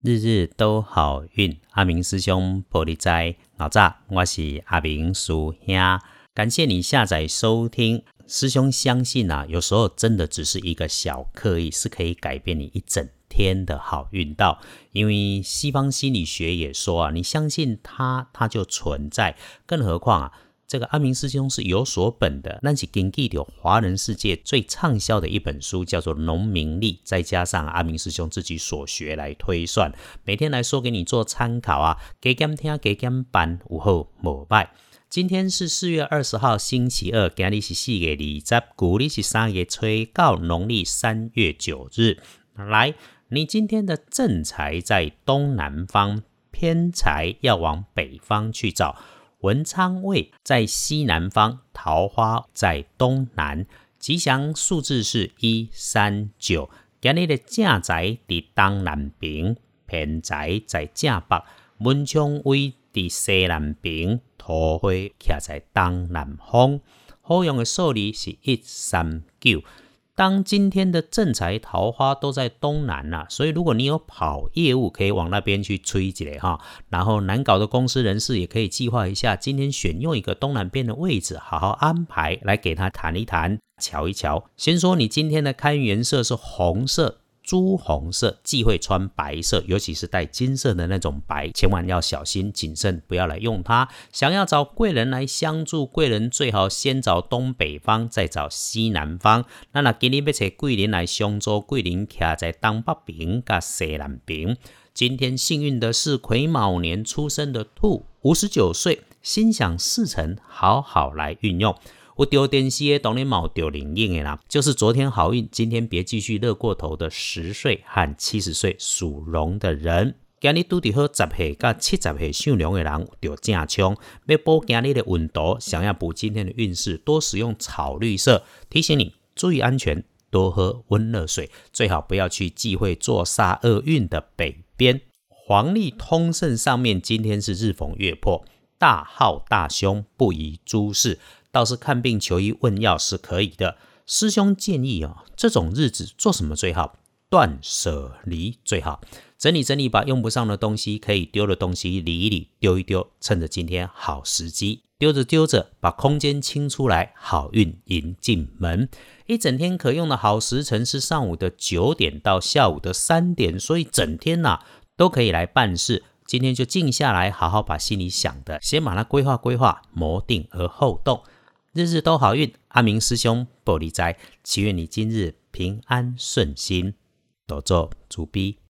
日日都好运，阿明师兄玻璃斋，老早我是阿明叔兄，感谢你下载收听。师兄相信啊，有时候真的只是一个小刻意，是可以改变你一整天的好运道。因为西方心理学也说啊，你相信它，它就存在。更何况啊。这个阿明师兄是有所本的，那是根据的华人世界最畅销的一本书，叫做《农民历》，再加上阿明师兄自己所学来推算，每天来说给你做参考啊。给减听，给减班，午后膜拜。今天是四月二十号，星期二，今日是四月二十，古历是三月初告农历三月九日。来，你今天的正财在东南方，偏财要往北方去找。文昌位在西南方，桃花在东南，吉祥数字是一三九。今日的正宅伫东南边，偏宅在正北，文昌位伫西南边，桃花徛在东南方。好用的数字是一三九。当今天的正财桃花都在东南呐，所以如果你有跑业务，可以往那边去催一催哈。然后难搞的公司人士也可以计划一下，今天选用一个东南边的位置，好好安排来给他谈一谈，瞧一瞧。先说你今天的开运色是红色。朱红色忌讳穿白色，尤其是带金色的那种白，千万要小心谨慎，不要来用它。想要找贵人来相助，贵人最好先找东北方，再找西南方。那那今天要找贵人来相助，贵人徛在东北边加西南边。今天幸运的是癸卯年出生的兔，五十九岁，心想事成，好好来运用。我丢电视的当然冇丢灵应的啦，就是昨天好运，今天别继续乐过头的十岁和七十岁属龙的人，今日拄伫好十岁甲七十岁属龙的人就正冲。要补今日的运度，想要补今天的运势，多使用草绿色。提醒你注意安全，多喝温热水，最好不要去忌讳坐煞厄运的北边。黄历通胜上面今天是日逢月破，大号大凶，不宜诸事。倒是看病求医问药是可以的。师兄建议啊，这种日子做什么最好？断舍离最好，整理整理，把用不上的东西、可以丢的东西理一理，丢一丢。趁着今天好时机，丢着丢着，把空间清出来，好运迎进门。一整天可用的好时辰是上午的九点到下午的三点，所以整天呐都可以来办事。今天就静下来，好好把心里想的先把它规划规划，谋定而后动。日日都好运，阿明师兄玻璃斋，祈愿你今日平安顺心，多做主逼。